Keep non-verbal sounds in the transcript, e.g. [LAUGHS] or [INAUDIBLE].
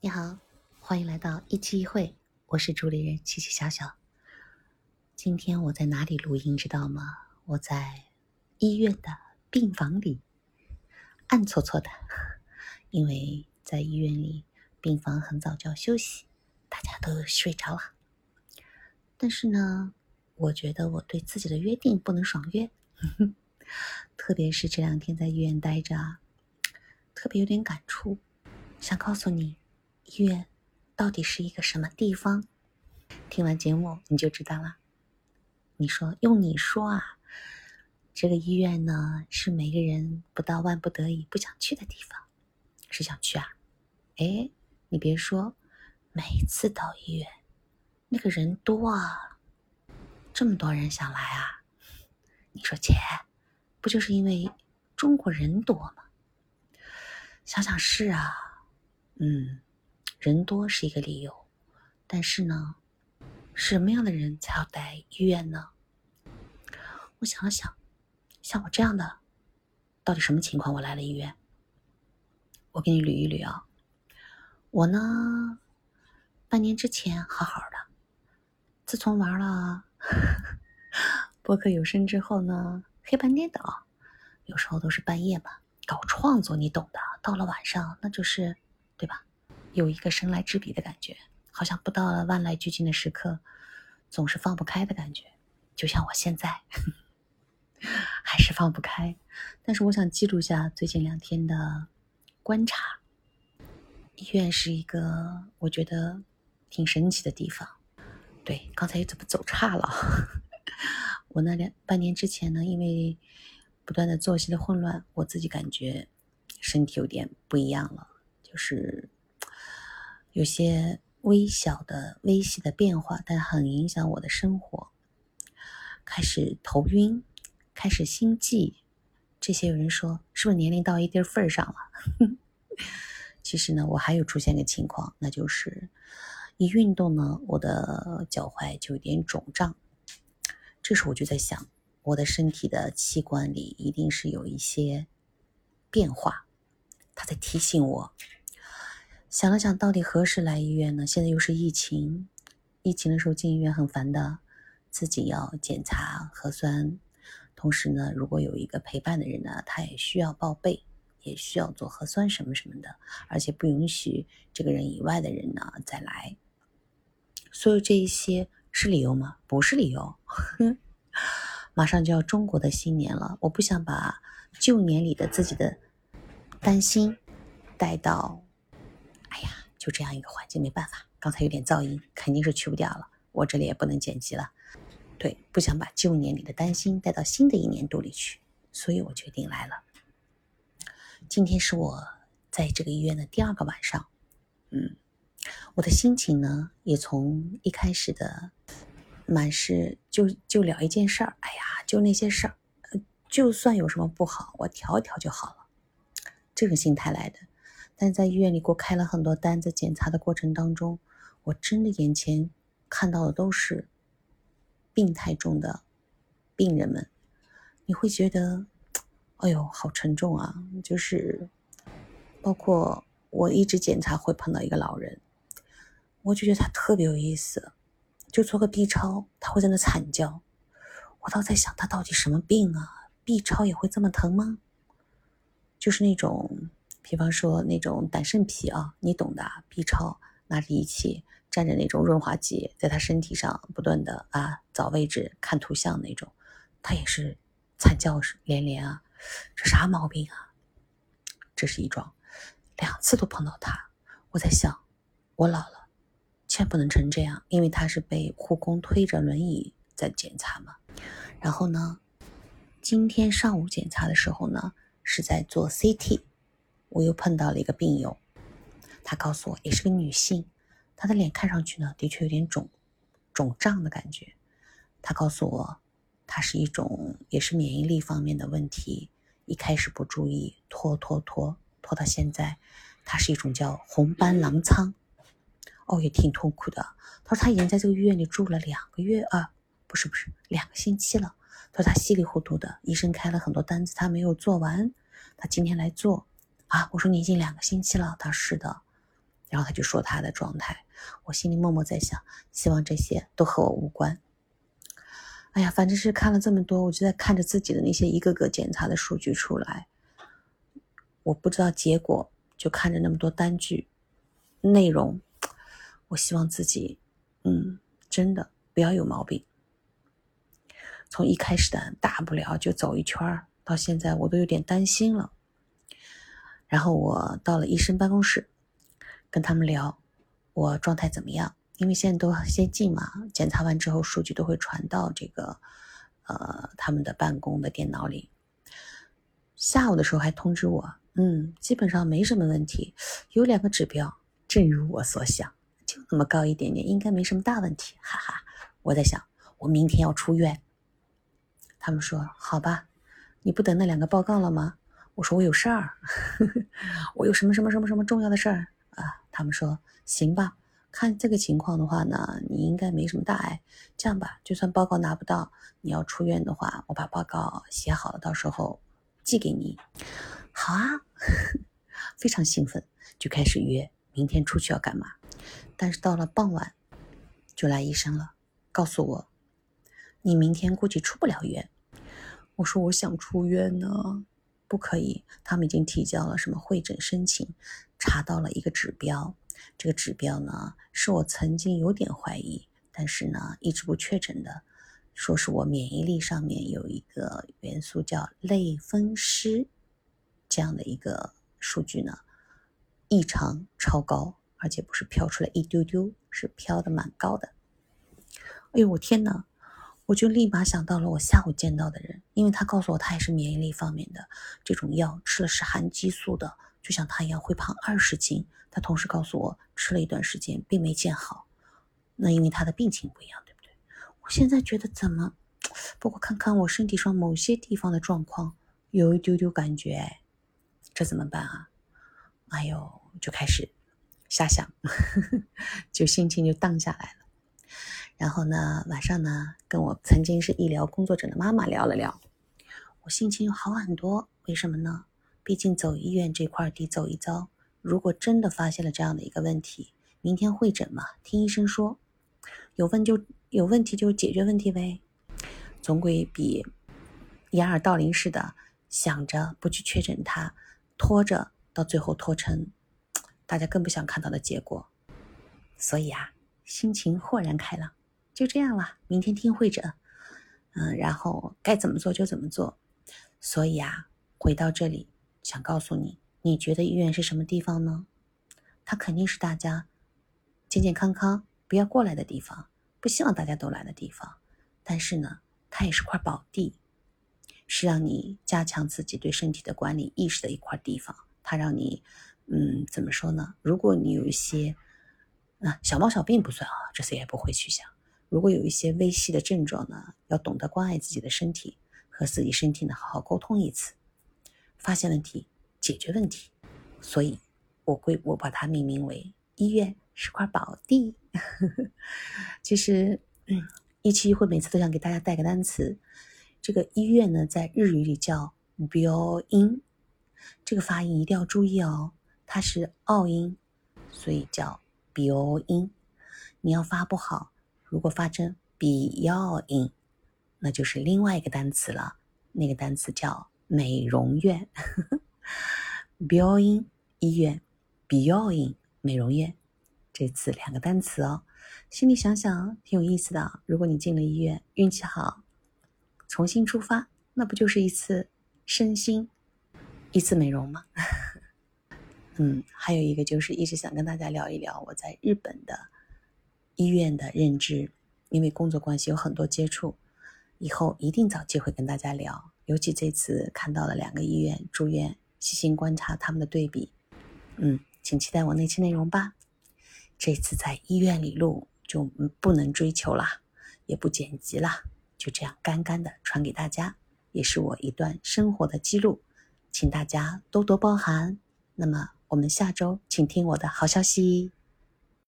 你好，欢迎来到一期一会，我是主理人七七小小。今天我在哪里录音，知道吗？我在医院的病房里，暗搓搓的，因为在医院里，病房很早就要休息，大家都睡着了。但是呢，我觉得我对自己的约定不能爽约，[LAUGHS] 特别是这两天在医院待着，特别有点感触，想告诉你。医院到底是一个什么地方？听完节目你就知道了。你说用你说啊，这个医院呢是每个人不到万不得已不想去的地方，是想去啊？哎，你别说，每次到医院，那个人多啊，这么多人想来啊？你说姐，不就是因为中国人多吗？想想是啊，嗯。人多是一个理由，但是呢，什么样的人才要待医院呢？我想了想，像我这样的，到底什么情况我来了医院？我给你捋一捋啊。我呢，半年之前好好的，自从玩了 [LAUGHS] 播客有声之后呢，黑白颠倒，有时候都是半夜吧，搞创作你懂的，到了晚上那就是，对吧？有一个神来之笔的感觉，好像不到了万籁俱静的时刻，总是放不开的感觉。就像我现在，[LAUGHS] 还是放不开。但是我想记录下最近两天的观察。医院是一个我觉得挺神奇的地方。对，刚才怎么走岔了？[LAUGHS] 我那两半年之前呢，因为不断的作息的混乱，我自己感觉身体有点不一样了，就是。有些微小的、微细的变化，但很影响我的生活。开始头晕，开始心悸，这些有人说是不是年龄到一定份儿上了？[LAUGHS] 其实呢，我还有出现个情况，那就是一运动呢，我的脚踝就有点肿胀。这时候我就在想，我的身体的器官里一定是有一些变化，它在提醒我。想了想，到底何时来医院呢？现在又是疫情，疫情的时候进医院很烦的，自己要检查核酸，同时呢，如果有一个陪伴的人呢，他也需要报备，也需要做核酸什么什么的，而且不允许这个人以外的人呢再来。所有这一些是理由吗？不是理由。[LAUGHS] 马上就要中国的新年了，我不想把旧年里的自己的担心带到。就这样一个环境，没办法。刚才有点噪音，肯定是去不掉了。我这里也不能剪辑了。对，不想把旧年里的担心带到新的一年度里去，所以我决定来了。今天是我在这个医院的第二个晚上。嗯，我的心情呢，也从一开始的满是就就聊一件事儿，哎呀，就那些事儿，就算有什么不好，我调一调就好了，这个心态来的。但在医院里给我开了很多单子，检查的过程当中，我真的眼前看到的都是病态中的病人们，你会觉得，哎呦，好沉重啊！就是包括我一直检查会碰到一个老人，我就觉得他特别有意思，就做个 B 超，他会在那惨叫，我倒在想他到底什么病啊？B 超也会这么疼吗？就是那种。比方说那种胆肾脾啊，你懂的。B 超拿着仪器，蘸着那种润滑剂，在他身体上不断的啊找位置看图像那种，他也是惨叫连连啊，这啥毛病啊？这是一桩，两次都碰到他，我在想，我老了，千万不能成这样，因为他是被护工推着轮椅在检查嘛。然后呢，今天上午检查的时候呢，是在做 CT。我又碰到了一个病友，她告诉我也是个女性，她的脸看上去呢的确有点肿，肿胀的感觉。她告诉我，她是一种也是免疫力方面的问题，一开始不注意，拖拖拖拖到现在，她是一种叫红斑狼疮，哦也挺痛苦的。她说她已经在这个医院里住了两个月啊，不是不是两个星期了。她说她稀里糊涂的，医生开了很多单子，她没有做完，她今天来做。啊，我说你已经两个星期了，他是的，然后他就说他的状态，我心里默默在想，希望这些都和我无关。哎呀，反正是看了这么多，我就在看着自己的那些一个个检查的数据出来，我不知道结果，就看着那么多单据内容，我希望自己，嗯，真的不要有毛病。从一开始的大不了就走一圈儿，到现在我都有点担心了。然后我到了医生办公室，跟他们聊我状态怎么样。因为现在都先进嘛，检查完之后数据都会传到这个呃他们的办公的电脑里。下午的时候还通知我，嗯，基本上没什么问题，有两个指标，正如我所想，就那么高一点点，应该没什么大问题，哈哈。我在想，我明天要出院。他们说好吧，你不等那两个报告了吗？我说我有事儿，[LAUGHS] 我有什么什么什么什么重要的事儿啊？他们说行吧。看这个情况的话呢，你应该没什么大碍。这样吧，就算报告拿不到，你要出院的话，我把报告写好了，到时候寄给你。好啊，[LAUGHS] 非常兴奋，就开始约明天出去要干嘛。但是到了傍晚，就来医生了，告诉我你明天估计出不了院。我说我想出院呢，不可以。他们已经提交了什么会诊申请，查到了一个指标。这个指标呢，是我曾经有点怀疑，但是呢，一直不确诊的，说是我免疫力上面有一个元素叫类风湿，这样的一个数据呢，异常超高，而且不是飘出来一丢丢，是飘的蛮高的。哎呦，我天哪！我就立马想到了我下午见到的人，因为他告诉我他也是免疫力方面的，这种药吃了是含激素的，就像他一样会胖二十斤。他同时告诉我，吃了一段时间并没见好，那因为他的病情不一样，对不对？我现在觉得怎么？不过看看我身体上某些地方的状况，有一丢丢感觉，这怎么办啊？哎呦，就开始瞎想，[LAUGHS] 就心情就荡下来了。然后呢，晚上呢，跟我曾经是医疗工作者的妈妈聊了聊，我心情好很多。为什么呢？毕竟走医院这块地走一遭。如果真的发现了这样的一个问题，明天会诊嘛？听医生说，有问就有问题就解决问题呗，总归比掩耳盗铃似的想着不去确诊它，拖着到最后拖成大家更不想看到的结果。所以啊，心情豁然开朗，就这样了。明天听会诊，嗯，然后该怎么做就怎么做。所以啊，回到这里想告诉你。你觉得医院是什么地方呢？它肯定是大家健健康康不要过来的地方，不希望大家都来的地方。但是呢，它也是块宝地，是让你加强自己对身体的管理意识的一块地方。它让你，嗯，怎么说呢？如果你有一些啊小毛小病不算啊，这些也不会去想。如果有一些微细的症状呢，要懂得关爱自己的身体，和自己身体呢好好沟通一次，发现问题。解决问题，所以我归我把它命名为医院是块宝地。[LAUGHS] 其实，嗯，一期一会每次都想给大家带个单词。这个医院呢，在日语里叫“病院”，这个发音一定要注意哦，它是拗音，所以叫“病院”。你要发不好，如果发成 beyond，”，那就是另外一个单词了。那个单词叫“美容院”。Beyond、医院、，Beyond、美容院，这次两个单词哦，心里想想挺有意思的。如果你进了医院，运气好，重新出发，那不就是一次身心一次美容吗？[LAUGHS] 嗯，还有一个就是一直想跟大家聊一聊我在日本的医院的认知，因为工作关系有很多接触，以后一定找机会跟大家聊。尤其这次看到了两个医院住院。细心观察他们的对比，嗯，请期待我那期内容吧。这次在医院里录就不能追求啦，也不剪辑啦，就这样干干的传给大家，也是我一段生活的记录，请大家多多包涵。那么我们下周请听我的好消息。